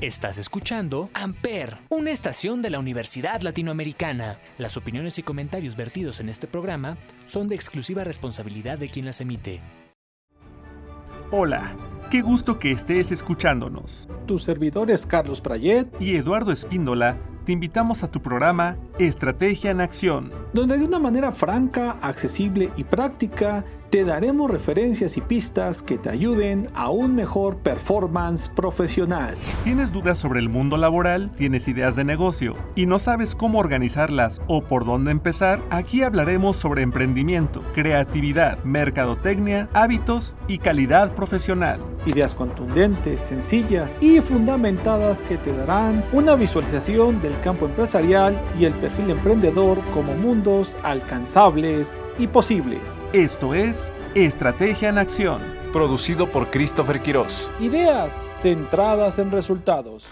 Estás escuchando Amper, una estación de la Universidad Latinoamericana. Las opiniones y comentarios vertidos en este programa son de exclusiva responsabilidad de quien las emite. Hola, qué gusto que estés escuchándonos. Tus servidores Carlos Prayet y Eduardo Espíndola te invitamos a tu programa Estrategia en Acción, donde de una manera franca, accesible y práctica te daremos referencias y pistas que te ayuden a un mejor performance profesional. ¿Tienes dudas sobre el mundo laboral? ¿Tienes ideas de negocio y no sabes cómo organizarlas o por dónde empezar? Aquí hablaremos sobre emprendimiento, creatividad, mercadotecnia, hábitos y calidad profesional. Ideas contundentes, sencillas y fundamentadas que te darán una visualización del campo empresarial y el perfil emprendedor como mundos alcanzables y posibles. Esto es Estrategia en Acción. Producido por Christopher Quiroz. Ideas centradas en resultados.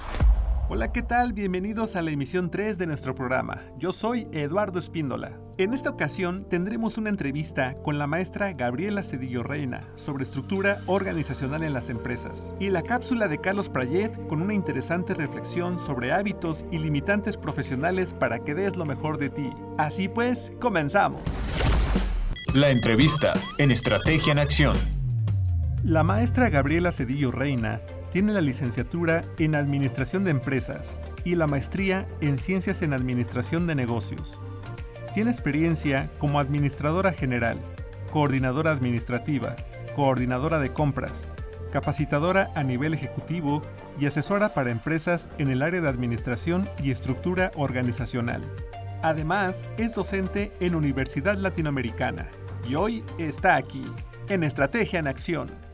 Hola, ¿qué tal? Bienvenidos a la emisión 3 de nuestro programa. Yo soy Eduardo Espíndola. En esta ocasión tendremos una entrevista con la maestra Gabriela Cedillo Reina sobre estructura organizacional en las empresas y la cápsula de Carlos Prayet con una interesante reflexión sobre hábitos y limitantes profesionales para que des lo mejor de ti. Así pues, comenzamos. La entrevista en Estrategia en Acción. La maestra Gabriela Cedillo Reina tiene la licenciatura en Administración de Empresas y la maestría en Ciencias en Administración de Negocios. Tiene experiencia como administradora general, coordinadora administrativa, coordinadora de compras, capacitadora a nivel ejecutivo y asesora para empresas en el área de administración y estructura organizacional. Además, es docente en Universidad Latinoamericana y hoy está aquí, en Estrategia en Acción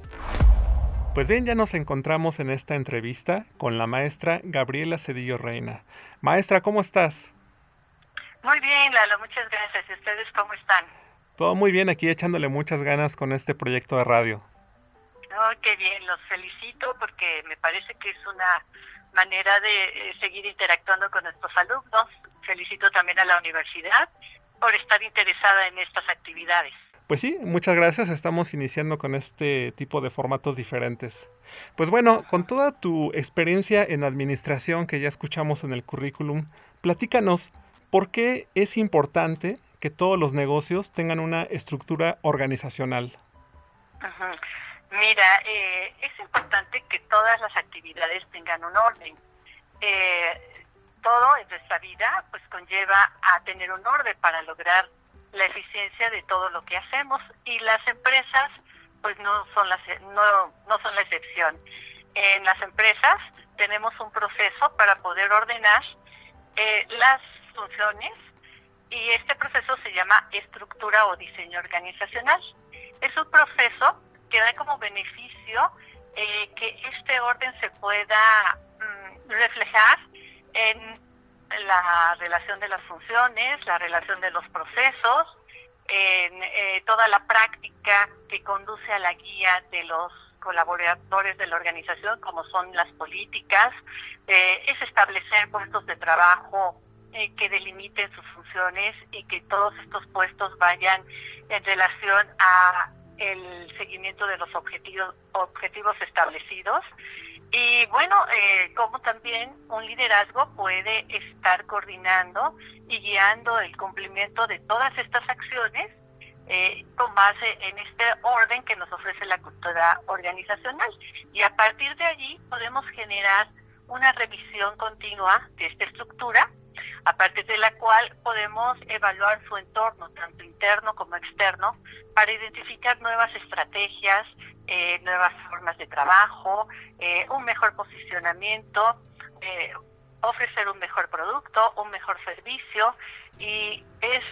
pues bien, ya nos encontramos en esta entrevista con la maestra Gabriela Cedillo Reina. Maestra, ¿cómo estás? Muy bien, Lalo, muchas gracias. ¿Y ustedes cómo están? Todo muy bien, aquí echándole muchas ganas con este proyecto de radio. Oh, qué bien, los felicito porque me parece que es una manera de eh, seguir interactuando con nuestros alumnos. Felicito también a la universidad por estar interesada en estas actividades. Pues sí, muchas gracias. Estamos iniciando con este tipo de formatos diferentes. Pues bueno, con toda tu experiencia en administración que ya escuchamos en el currículum, platícanos por qué es importante que todos los negocios tengan una estructura organizacional. Mira, eh, es importante que todas las actividades tengan un orden. Eh, todo en nuestra vida pues conlleva a tener un orden para lograr la eficiencia de todo lo que hacemos y las empresas pues no son las no, no son la excepción. En las empresas tenemos un proceso para poder ordenar eh, las funciones y este proceso se llama estructura o diseño organizacional. Es un proceso que da como beneficio eh, que este orden se pueda mm, reflejar en la relación de las funciones, la relación de los procesos, en eh, toda la práctica que conduce a la guía de los colaboradores de la organización, como son las políticas, eh, es establecer puestos de trabajo eh, que delimiten sus funciones y que todos estos puestos vayan en relación a el seguimiento de los objetivos objetivos establecidos y bueno, eh, como también un liderazgo puede estar coordinando y guiando el cumplimiento de todas estas acciones eh, con base en este orden que nos ofrece la cultura organizacional. Y a partir de allí podemos generar una revisión continua de esta estructura, a partir de la cual podemos evaluar su entorno, tanto interno como externo, para identificar nuevas estrategias, eh, nuevas formas de trabajo, eh, un mejor posicionamiento, eh, ofrecer un mejor producto, un mejor servicio y es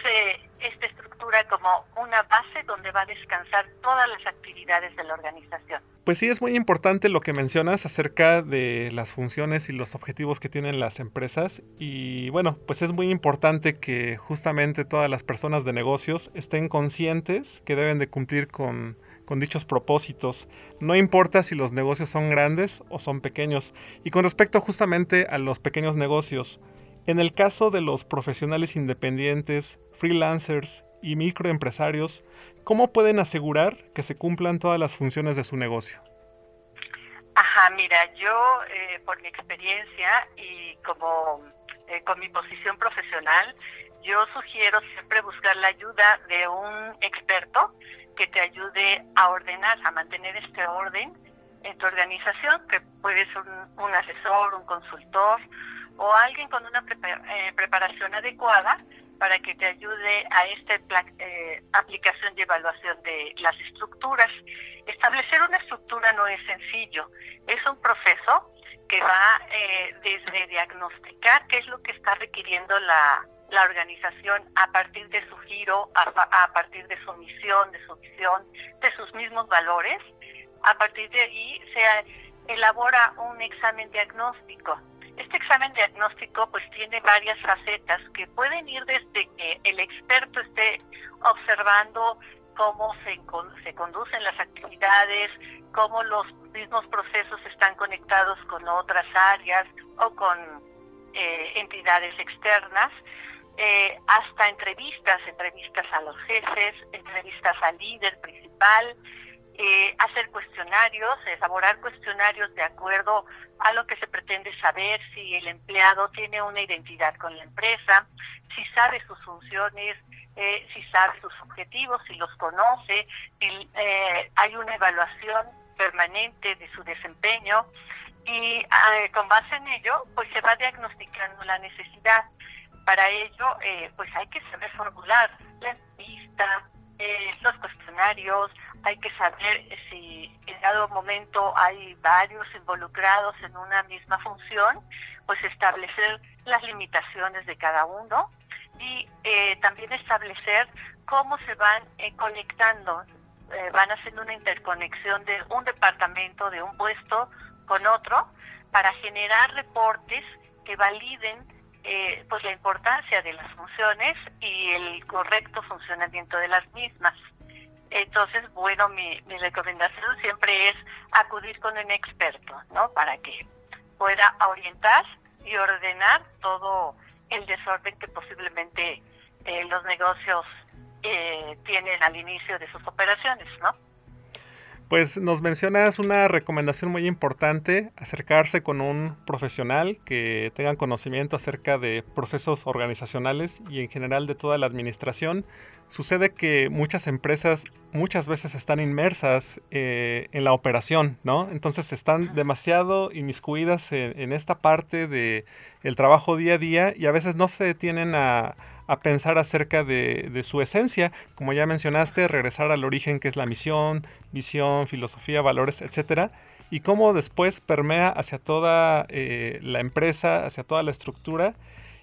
esta estructura como una base donde va a descansar todas las actividades de la organización. Pues sí, es muy importante lo que mencionas acerca de las funciones y los objetivos que tienen las empresas y bueno, pues es muy importante que justamente todas las personas de negocios estén conscientes que deben de cumplir con con dichos propósitos. No importa si los negocios son grandes o son pequeños. Y con respecto justamente a los pequeños negocios, en el caso de los profesionales independientes, freelancers y microempresarios, ¿cómo pueden asegurar que se cumplan todas las funciones de su negocio? Ajá, mira, yo eh, por mi experiencia y como eh, con mi posición profesional, yo sugiero siempre buscar la ayuda de un experto que te ayude a ordenar, a mantener este orden en tu organización, que puede ser un, asesor, un consultor o alguien con una eh, preparación adecuada para que te ayude a esta eh, aplicación y evaluación de las estructuras. Establecer una estructura no es sencillo, es un proceso que va eh, desde diagnosticar qué es lo que está requiriendo la, la organización a partir de su giro, a, a, partir de su misión, de su visión, de sus mismos valores. A partir de ahí se elabora un examen diagnóstico. Este examen diagnóstico pues tiene varias facetas que pueden ir desde que el experto esté observando cómo se, se conducen las actividades, cómo los mismos procesos están conectados con otras áreas o con eh, entidades externas, eh, hasta entrevistas, entrevistas a los jefes, entrevistas al líder principal, eh, hacer cuestionarios, elaborar cuestionarios de acuerdo a lo que se pretende saber, si el empleado tiene una identidad con la empresa, si sabe sus funciones, eh, si sabe sus objetivos, si los conoce, si hay una evaluación permanente de su desempeño y con base en ello, pues se va diagnosticando la necesidad para ello, eh, pues hay que saber formular la entrevista, eh, los cuestionarios, hay que saber si en dado momento hay varios involucrados en una misma función, pues establecer las limitaciones de cada uno y eh, también establecer cómo se van conectando, van haciendo una interconexión de un departamento, de un puesto con otro, para generar reportes que validen eh, pues la importancia de las funciones y el correcto funcionamiento de las mismas. Entonces, bueno, mi, recomendación siempre es acudir con un experto, ¿no? Para que pueda orientar y ordenar todo el desorden que posiblemente eh, los negocios eh, tienen al inicio de sus operaciones, ¿no? Pues nos mencionas una recomendación muy importante, acercarse con un profesional que tenga conocimiento acerca de procesos organizacionales y en general de toda la administración. Sucede que muchas empresas muchas veces están inmersas eh, en la operación, ¿no? Entonces están demasiado inmiscuidas en, en esta parte del el trabajo día a día y a veces no se detienen a, a pensar acerca de, su esencia, como ya mencionaste, regresar al origen que es la misión, visión, filosofía, valores, etcétera, y cómo después permea hacia toda eh, la empresa, hacia toda la estructura.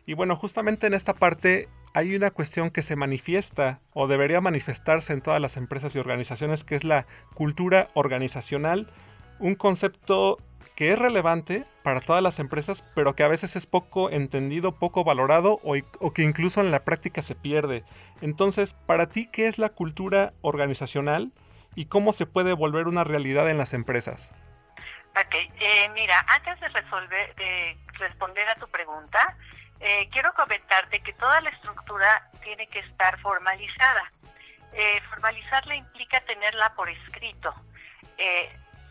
Y bueno, justamente en esta parte hay una cuestión que se manifiesta o debería manifestarse en todas las empresas y organizaciones, que es la cultura organizacional, un concepto que es relevante para todas las empresas, pero que a veces es poco entendido, poco valorado o, que incluso en la práctica se pierde. Entonces, para ti, ¿qué es la cultura organizacional y cómo se puede volver una realidad en las empresas? Ok, eh, mira, antes de, responder a tu pregunta, eh, quiero comentarte que toda la estructura tiene que estar formalizada. Eh, formalizarla implica tenerla por escrito.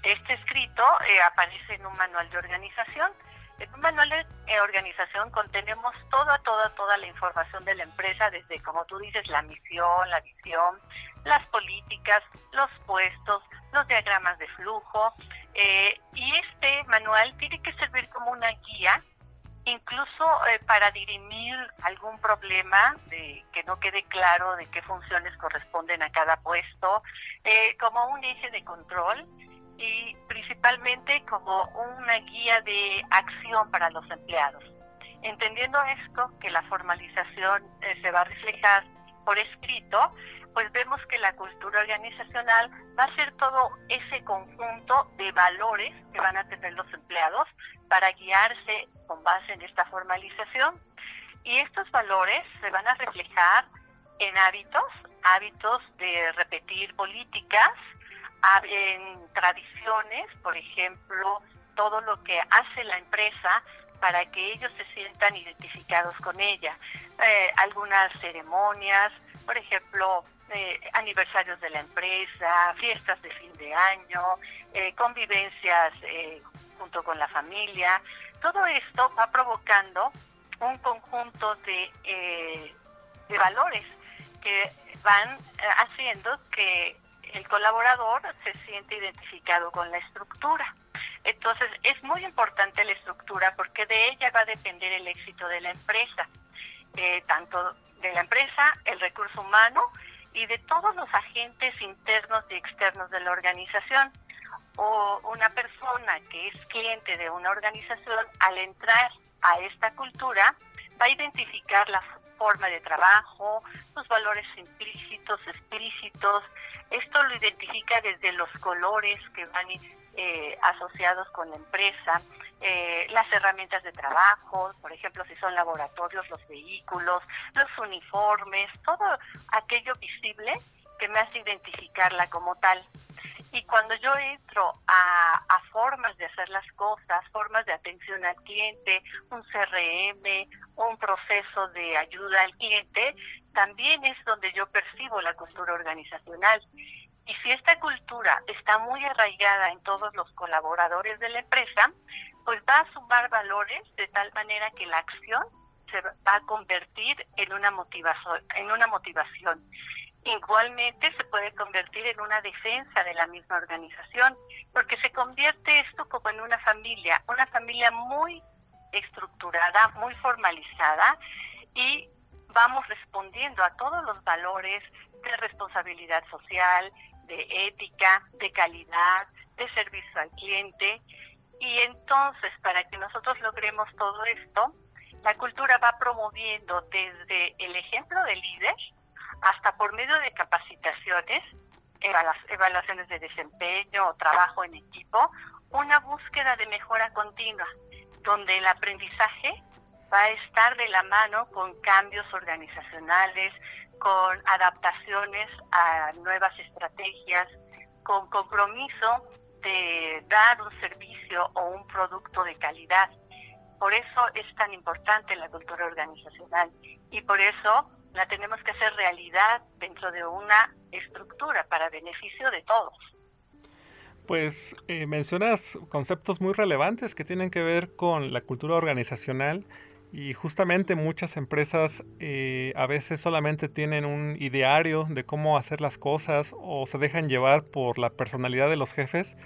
Este escrito eh, aparece en un manual de organización. En un manual de eh, organización contenemos toda, toda, toda la información de la empresa, desde, como tú dices, la misión, la visión, las políticas, los puestos, los diagramas de flujo. Eh, y este manual tiene que servir como una guía, incluso para dirimir algún problema de que no quede claro de qué funciones corresponden a cada puesto, como un eje de control y principalmente como una guía de acción para los empleados. Entendiendo esto, que la formalización eh, se va a reflejar por escrito, pues vemos que la cultura organizacional va a ser todo ese conjunto de valores que van a tener los empleados para guiarse con base en esta formalización. Y estos valores se van a reflejar en hábitos, hábitos de repetir políticas, en tradiciones, por ejemplo, todo lo que hace la empresa para que ellos se sientan identificados con ella. Eh, algunas ceremonias, por ejemplo, eh, aniversarios de la empresa, fiestas de fin de año, eh, convivencias eh, junto con la familia. Todo esto va provocando un conjunto de, de valores que van haciendo que el colaborador se siente identificado con la estructura. Entonces es muy importante la estructura porque de ella va a depender el éxito de la empresa, tanto de la empresa, el recurso humano y de todos los agentes internos y externos de la organización. O una persona que es cliente de una organización, al entrar a esta cultura, va a identificar la forma de trabajo, sus valores implícitos, explícitos. Esto lo identifica desde los colores que van eh, asociados con la empresa, eh, las herramientas de trabajo, por ejemplo, si son laboratorios, los vehículos, los uniformes, todo aquello visible que me hace identificarla como tal. Y cuando yo entro a, formas de hacer las cosas, formas de atención al cliente, un CRM, un proceso de ayuda al cliente, también es donde yo percibo la cultura organizacional. Y si esta cultura está muy arraigada en todos los colaboradores de la empresa, pues va a sumar valores de tal manera que la acción se va a convertir en una en una motivación. Igualmente se puede convertir en una defensa de la misma organización, porque se convierte esto como en una familia, una familia muy estructurada, muy formalizada y vamos respondiendo a todos los valores de responsabilidad social, de ética, de calidad, de servicio al cliente. Y entonces, para que nosotros logremos todo esto, la cultura va promoviendo desde el ejemplo de líder hasta por medio de capacitaciones, evaluaciones de desempeño o trabajo en equipo, una búsqueda de mejora continua, donde el aprendizaje va a estar de la mano con cambios organizacionales, con adaptaciones a nuevas estrategias, con compromiso de dar un servicio o un producto de calidad. Por eso es tan importante la cultura organizacional y por eso la tenemos que hacer realidad dentro de una estructura para beneficio de todos. Pues eh, mencionas conceptos muy relevantes que tienen que ver con la cultura organizacional y justamente muchas empresas eh, a veces solamente tienen un ideario de cómo hacer las cosas o se dejan llevar por la personalidad de los jefes,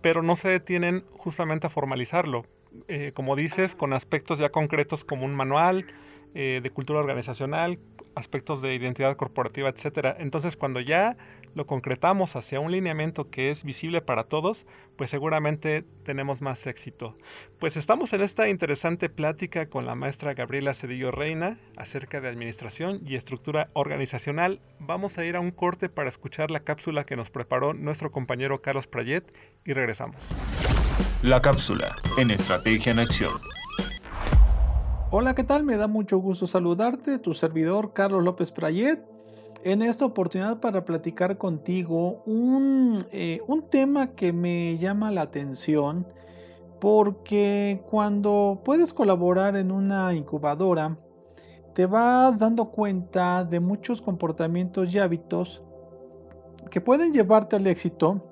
pero no se detienen justamente a formalizarlo. Eh, como dices, con aspectos ya concretos como un manual eh, de cultura organizacional, aspectos de identidad corporativa, etcétera. Entonces, cuando ya lo concretamos hacia un lineamiento que es visible para todos, pues seguramente tenemos más éxito. Pues estamos en esta interesante plática con la maestra Gabriela Cedillo Reina acerca de administración y estructura organizacional. Vamos a ir a un corte para escuchar la cápsula que nos preparó nuestro compañero Carlos Prayet y regresamos. La cápsula en Estrategia en Acción. Hola, ¿qué tal? Me da mucho gusto saludarte, tu servidor Carlos López Prayet, en esta oportunidad para platicar contigo un, eh, un tema que me llama la atención porque cuando puedes colaborar en una incubadora, te vas dando cuenta de muchos comportamientos y hábitos que pueden llevarte al éxito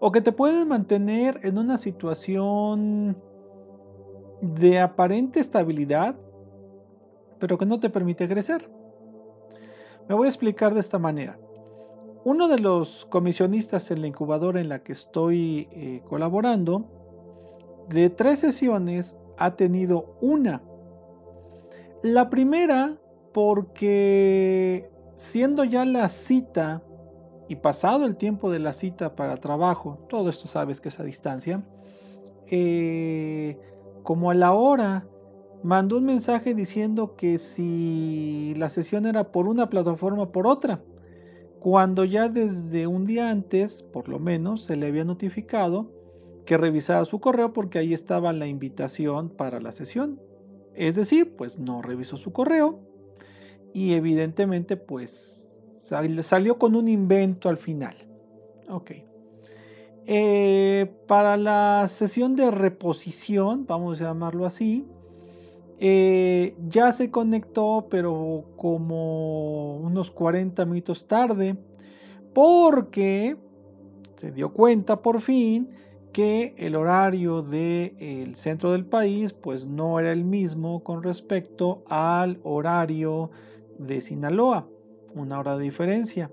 o que te pueden mantener en una situación de aparente estabilidad, pero que no te permite crecer. Me voy a explicar de esta manera. Uno de los comisionistas en la incubadora en la que estoy eh, colaborando, de tres sesiones ha tenido una. La primera porque siendo ya la cita y pasado el tiempo de la cita para trabajo, todo esto sabes que es a distancia, eh, como a la hora, mandó un mensaje diciendo que si la sesión era por una plataforma por otra, cuando ya desde un día antes, por lo menos, se le había notificado que revisara su correo porque ahí estaba la invitación para la sesión. Es decir, pues no revisó su correo y evidentemente pues salió con un invento al final. Ok. Eh, para la sesión de reposición, vamos a llamarlo así, Eh, ya se conectó, pero como unos 40 minutos tarde, porque se dio cuenta por fin que el horario del centro del país pues no era el mismo con respecto al horario de Sinaloa, una hora de diferencia.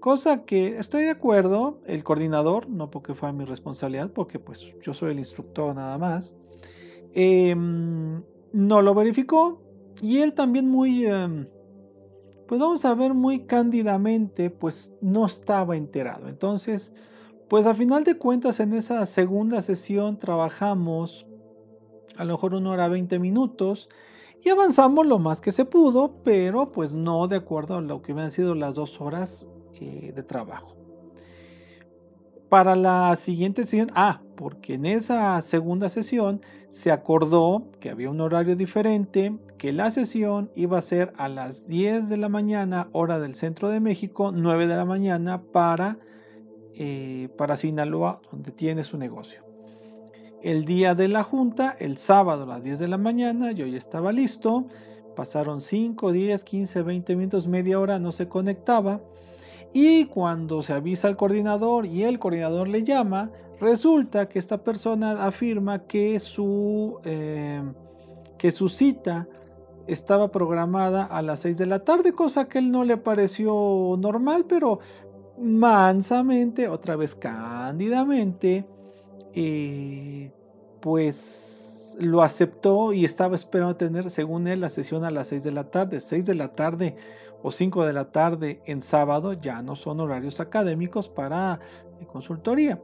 Cosa que estoy de acuerdo, el coordinador, no porque fue mi responsabilidad, porque pues yo soy el instructor nada más, em, no lo verificó y él también muy, em, pues vamos a ver muy cándidamente, pues no estaba enterado. Entonces, pues a final de cuentas en esa segunda sesión trabajamos a lo mejor una hora 20 minutos y avanzamos lo más que se pudo, pero pues no de acuerdo a lo que han sido las dos horas eh, de trabajo. Para la siguiente sesión, ah, porque en esa segunda sesión se acordó que había un horario diferente, que la sesión iba a ser a las 10 de la mañana, hora del centro de México, 9 de la mañana para, eh, para Sinaloa, donde tiene su negocio. El día de la junta, el sábado a las 10 de la mañana, yo ya estaba listo. Pasaron 5, 10, 15, 20 minutos, media hora, no se conectaba. Y cuando se avisa al coordinador y el coordinador le llama, resulta que esta persona afirma que su, eh, que su cita estaba programada a las 6 de la tarde, cosa que él no le pareció normal, pero mansamente, otra vez cándidamente, eh, pues lo aceptó y estaba esperando tener, según él, la sesión a las 6 de la tarde. 6 de la tarde o 5 de la tarde en sábado ya no son horarios académicos para consultoría.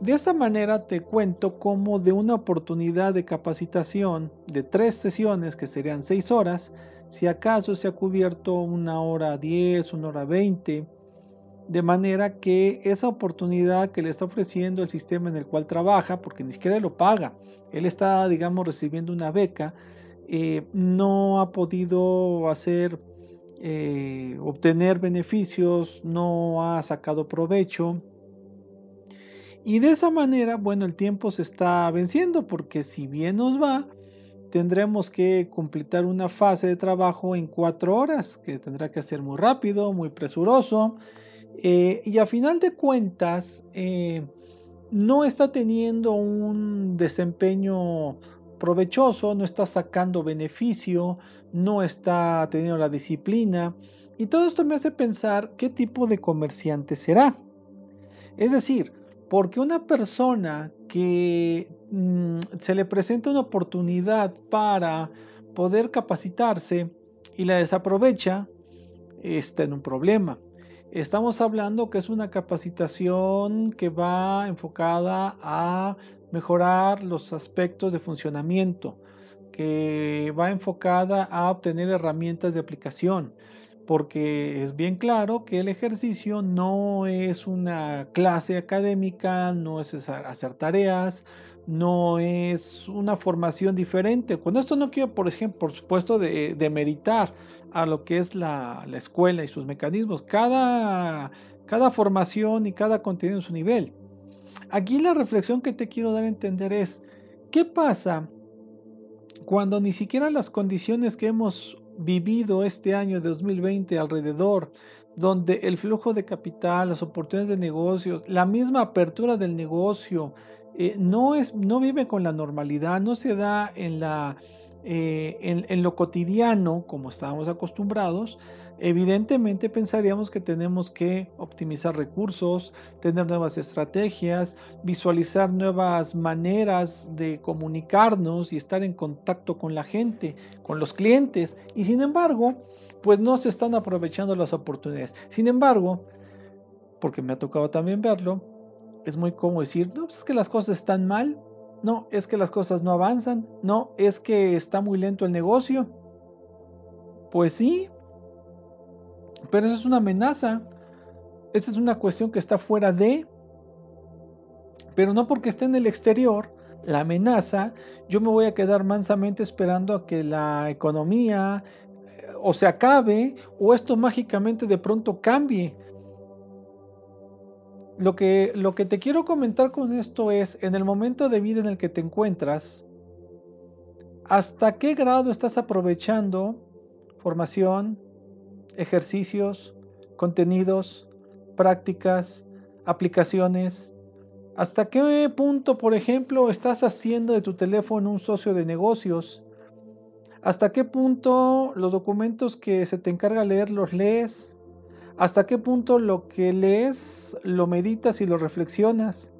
De esta manera te cuento cómo de una oportunidad de capacitación de tres sesiones que serían 6 horas, si acaso se ha cubierto una hora 10, una hora 20, de manera que esa oportunidad que le está ofreciendo el sistema en el cual trabaja, porque ni siquiera lo paga, él está, digamos, recibiendo una beca, eh, no ha podido hacer eh, obtener beneficios, no ha sacado provecho. Y de esa manera, bueno, el tiempo se está venciendo porque si bien nos va, tendremos que completar una fase de trabajo en cuatro horas, que tendrá que ser muy rápido, muy presuroso. Eh, y a final de cuentas, eh, no está teniendo un desempeño provechoso, no está sacando beneficio, no está teniendo la disciplina. Y todo esto me hace pensar qué tipo de comerciante será. Es decir, porque una persona que mm, se le presenta una oportunidad para poder capacitarse y la desaprovecha, está en un problema. Estamos hablando que es una capacitación que va enfocada a mejorar los aspectos de funcionamiento, que va enfocada a obtener herramientas de aplicación, porque es bien claro que el ejercicio no es una clase académica, no es hacer tareas, no es una formación diferente. Cuando esto no quiero, por ejemplo, por supuesto, de, de a lo que es la, la escuela y sus mecanismos. Cada, cada formación y cada contenido en su nivel. Aquí la reflexión que te quiero dar a entender es, ¿qué pasa cuando ni siquiera las condiciones que hemos vivido este año de 2020 alrededor, donde el flujo de capital, las oportunidades de negocios, la misma apertura del negocio, eh, no, es, no vive con la normalidad, no se da en, la, eh, en lo cotidiano como estábamos acostumbrados, Evidentemente pensaríamos que tenemos que optimizar recursos, tener nuevas estrategias, visualizar nuevas maneras de comunicarnos y estar en contacto con la gente, con los clientes. Y sin embargo, pues no se están aprovechando las oportunidades. Sin embargo, porque me ha tocado también verlo, es muy cómodo decir, no, pues es que las cosas están mal, no, es que las cosas no avanzan, no, es que está muy lento el negocio. Pues sí, pero eso es una amenaza. Esa es una cuestión que está fuera de. Pero no porque esté en el exterior, la amenaza, yo me voy a quedar mansamente esperando a que la economía eh, o se acabe o esto mágicamente de pronto cambie. Lo que, lo que te quiero comentar con esto es, en el momento de vida en el que te encuentras, ¿Hasta qué grado estás aprovechando formación, ejercicios, contenidos, prácticas, aplicaciones? ¿Hasta qué punto, por ejemplo, estás haciendo de tu teléfono un socio de negocios? ¿Hasta qué punto los documentos que se te encarga leer los lees? ¿Hasta qué punto lo que lees lo meditas y lo reflexionas?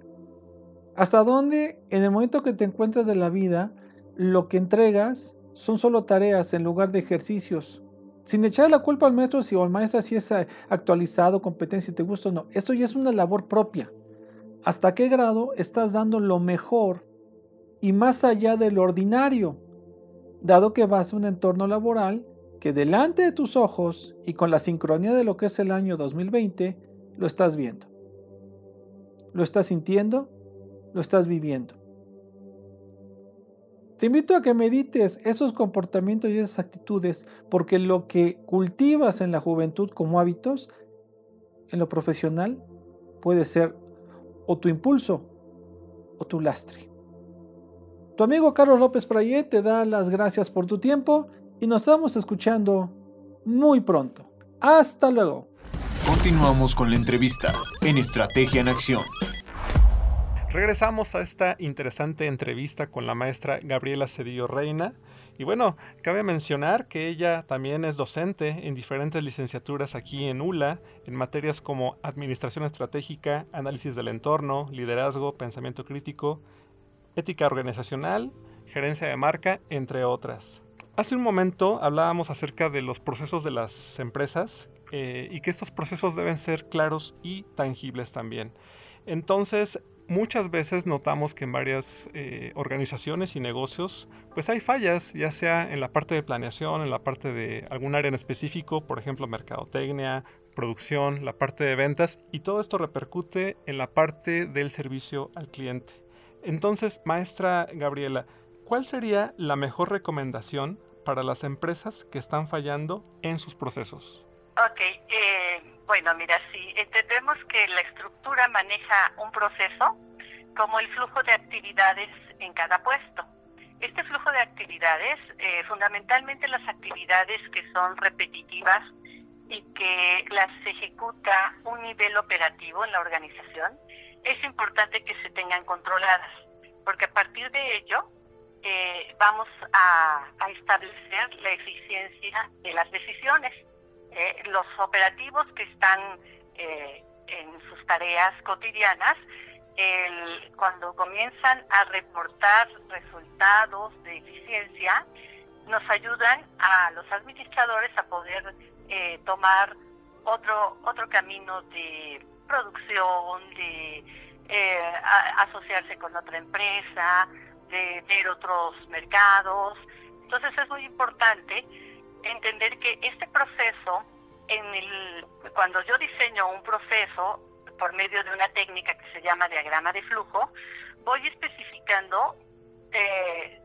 ¿Hasta dónde en el momento que te encuentras de la vida lo que entregas son solo tareas en lugar de ejercicios? Sin echar la culpa al maestro si o al maestro si es eh, actualizado, competencia, te gusta o no. Esto ya es una labor propia. ¿Hasta qué grado estás dando lo mejor y más allá de lo ordinario? Dado que vas a un entorno laboral que delante de tus ojos y con la sincronía de lo que es el año 2020, lo estás viendo. Lo estás sintiendo, lo estás viviendo. Te invito a que medites esos comportamientos y esas actitudes, porque lo que cultivas en la juventud como hábitos, en lo profesional, puede ser o tu impulso o tu lastre. Tu amigo Carlos López Prayé te da las gracias por tu tiempo y nos estamos escuchando muy pronto. Hasta luego. Continuamos con la entrevista en Estrategia en Acción. Regresamos a esta interesante entrevista con la maestra Gabriela Cedillo Reina. Y bueno, cabe mencionar que ella también es docente en diferentes licenciaturas aquí en ULA, en materias como Administración Estratégica, Análisis del Entorno, Liderazgo, Pensamiento Crítico, Ética Organizacional, Gerencia de Marca, entre otras. Hace un momento hablábamos acerca de los procesos de las empresas eh, y que estos procesos deben ser claros y tangibles también. Entonces, muchas veces notamos que en varias eh, organizaciones y negocios, pues hay fallas, ya sea en la parte de planeación, en la parte de algún área en específico, por ejemplo, mercadotecnia, producción, la parte de ventas, y todo esto repercute en la parte del servicio al cliente. Entonces, maestra Gabriela, ¿cuál sería la mejor recomendación para las empresas que están fallando en sus procesos? Ok, eh, bueno, mira, si entendemos que la estructura maneja un proceso como el flujo de actividades en cada puesto. Este flujo de actividades, eh, fundamentalmente las actividades que son repetitivas y que las ejecuta un nivel operativo en la organización, es importante que se tengan controladas, porque a partir de ello eh, vamos a, establecer la eficiencia de las decisiones. Eh, los operativos que están eh, en sus tareas cotidianas, cuando comienzan a reportar resultados de eficiencia, nos ayudan a los administradores a poder tomar otro, otro camino de producción, de asociarse con otra empresa, de ver otros mercados. Entonces es muy importante entender que este proceso, en el, cuando yo diseño un proceso por medio de una técnica que se llama diagrama de flujo, voy especificando eh,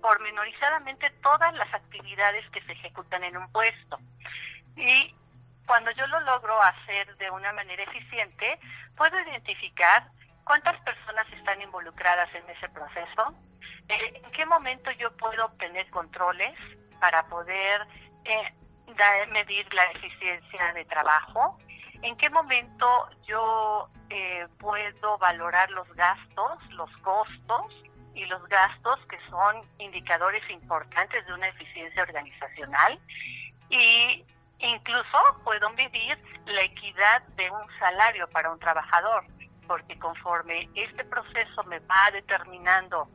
pormenorizadamente todas las actividades que se ejecutan en un puesto. Y cuando yo lo logro hacer de una manera eficiente, puedo identificar ¿Cuántas personas están involucradas en ese proceso? Eh, ¿En qué momento yo puedo obtener controles para poder eh, medir la eficiencia de trabajo? ¿En qué momento yo eh, puedo valorar los gastos, los costos y los gastos que son indicadores importantes de una eficiencia organizacional? Y incluso puedo medir la equidad de un salario para un trabajador porque conforme este proceso me va determinando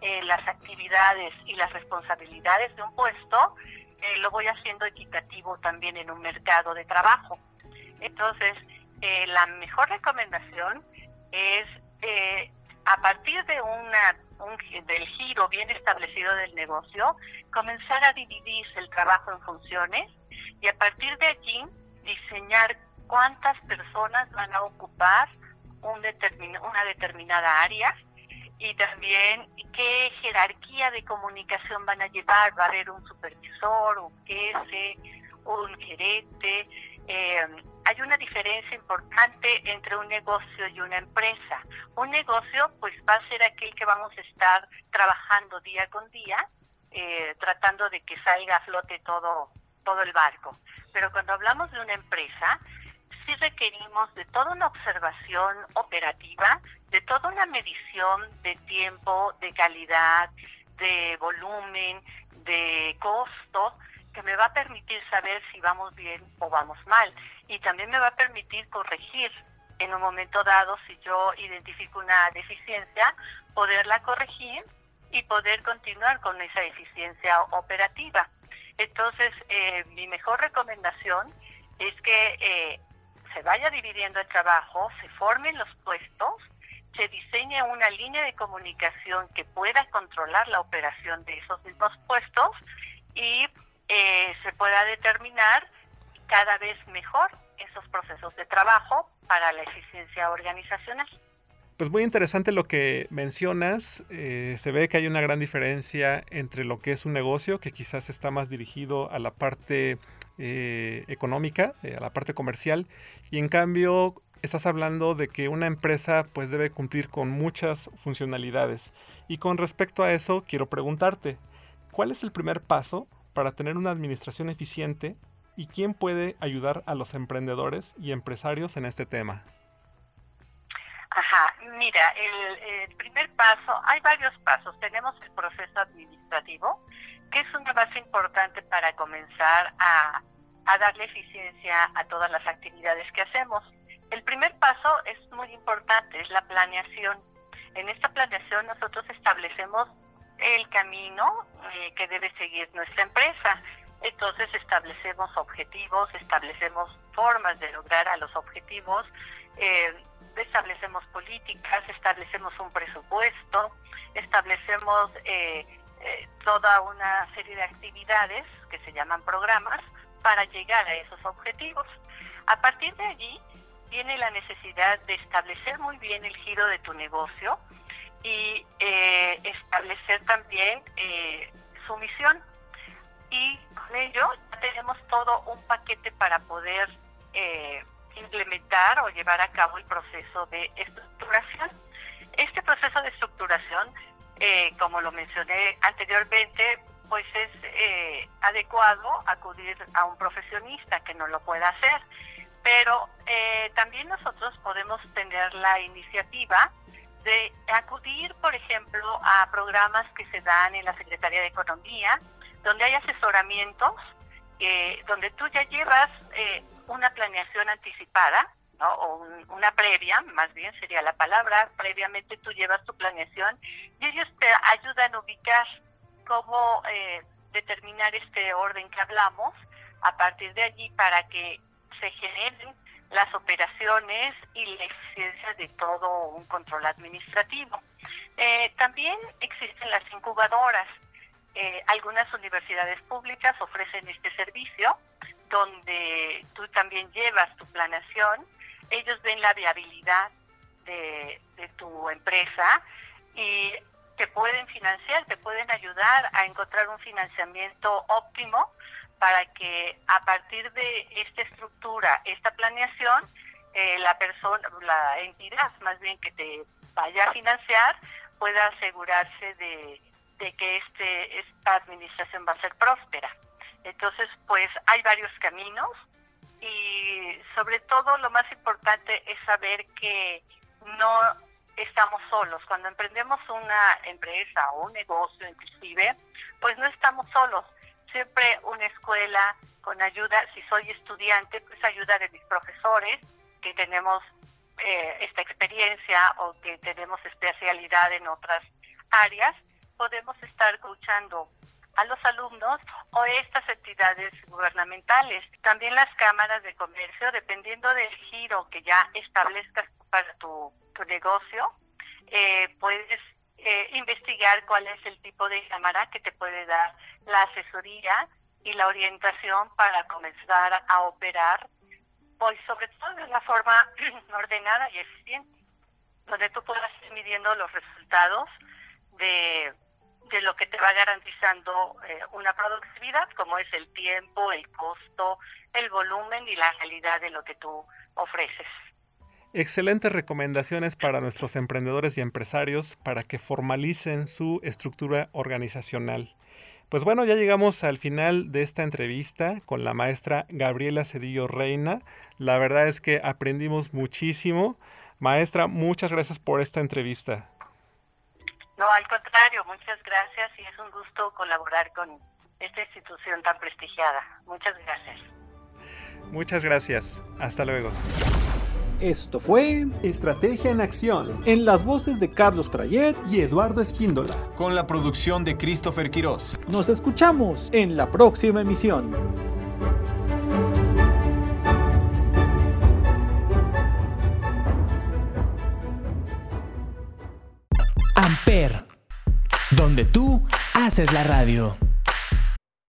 eh, las actividades y las responsabilidades de un puesto, eh, lo voy haciendo equitativo también en un mercado de trabajo. Entonces, eh, la mejor recomendación es a partir de una del giro bien establecido del negocio, comenzar a dividir el trabajo en funciones y a partir de allí diseñar cuántas personas van a ocupar un una determinada área y también qué jerarquía de comunicación van a llevar. Va a haber un supervisor, un jefe, un gerente. Eh, hay una diferencia importante entre un negocio y una empresa. Un negocio pues va a ser aquel que vamos a estar trabajando día con día eh, tratando de que salga a flote todo, todo el barco. Pero cuando hablamos de una empresa, sí requerimos de toda una observación operativa, de toda una medición de tiempo, de calidad, de volumen, de costo, que me va a permitir saber si vamos bien o vamos mal. Y también me va a permitir corregir en un momento dado, si yo identifico una deficiencia, poderla corregir y poder continuar con esa eficiencia operativa. Entonces, eh, mi mejor recomendación es que eh, se vaya dividiendo el trabajo, se formen los puestos, se diseñe una línea de comunicación que pueda controlar la operación de esos mismos puestos y eh, se pueda determinar cada vez mejor esos procesos de trabajo para la eficiencia organizacional. Pues muy interesante lo que mencionas. Eh, se ve que hay una gran diferencia entre lo que es un negocio, que quizás está más dirigido a la parte eh, económica, eh, a la parte comercial, y en cambio estás hablando de que una empresa pues debe cumplir con muchas funcionalidades. Y con respecto a eso, quiero preguntarte, ¿cuál es el primer paso para tener una administración eficiente y quién puede ayudar a los emprendedores y empresarios en este tema? Ajá, mira, el, primer paso, hay varios pasos. Tenemos el proceso administrativo, que es una base importante para comenzar a, darle eficiencia a todas las actividades que hacemos. El primer paso es muy importante, es la planeación. En esta planeación nosotros establecemos el camino eh, que debe seguir nuestra empresa. Entonces establecemos objetivos, establecemos formas de lograr a los objetivos, eh, establecemos políticas, establecemos un presupuesto, establecemos eh, eh, toda una serie de actividades que se llaman programas para llegar a esos objetivos. A partir de allí viene la necesidad de establecer muy bien el giro de tu negocio y establecer también su misión y con ello ya tenemos todo un paquete para poder eh, implementar o llevar a cabo el proceso de estructuración. Este proceso de estructuración, eh, como lo mencioné anteriormente, pues es eh, adecuado acudir a un profesionista que no lo pueda hacer, pero también nosotros podemos tener la iniciativa de acudir, por ejemplo, a programas que se dan en la Secretaría de Economía, donde hay asesoramientos, eh, donde tú ya llevas eh, una planeación anticipada, ¿no? o una previa, más bien sería la palabra, previamente tú llevas tu planeación y ellos te ayudan a ubicar cómo eh, determinar este orden que hablamos a partir de allí para que se generen las operaciones y la eficiencia de todo un control administrativo. también existen las incubadoras. Eh, algunas universidades públicas ofrecen este servicio donde tú también llevas tu planeación, ellos ven la viabilidad de, tu empresa y te pueden financiar, te pueden ayudar a encontrar un financiamiento óptimo para que a partir de esta estructura, esta planeación, eh, la persona, la entidad más bien que te vaya a financiar pueda asegurarse de de que este, esta administración va a ser próspera. Entonces, pues hay varios caminos y sobre todo lo más importante es saber que no estamos solos. Cuando emprendemos una empresa o un negocio inclusive, pues no estamos solos. Siempre una escuela con ayuda, si soy estudiante, pues ayuda de mis profesores que tenemos eh, esta experiencia o que tenemos especialidad en otras áreas podemos estar escuchando a los alumnos o estas entidades gubernamentales. También las cámaras de comercio, dependiendo del giro que ya establezcas para tu, negocio, eh, puedes eh, investigar cuál es el tipo de cámara que te puede dar la asesoría y la orientación para comenzar a operar, pues sobre todo de una forma ordenada y eficiente, donde tú puedas ir midiendo los resultados de de lo que te va garantizando eh, una productividad, como es el tiempo, el costo, el volumen y la calidad de lo que tú ofreces. Excelentes recomendaciones para nuestros emprendedores y empresarios para que formalicen su estructura organizacional. Pues bueno, ya llegamos al final de esta entrevista con la maestra Gabriela Cedillo Reina. La verdad es que aprendimos muchísimo. Maestra, muchas gracias por esta entrevista. No, al contrario, muchas gracias y es un gusto colaborar con esta institución tan prestigiada. Muchas gracias. Muchas gracias. Hasta luego. Esto fue Estrategia en Acción en las voces de Carlos Prayet y Eduardo Espíndola. Con la producción de Christopher Quirós. Nos escuchamos en la próxima emisión. Amper, donde tú haces la radio.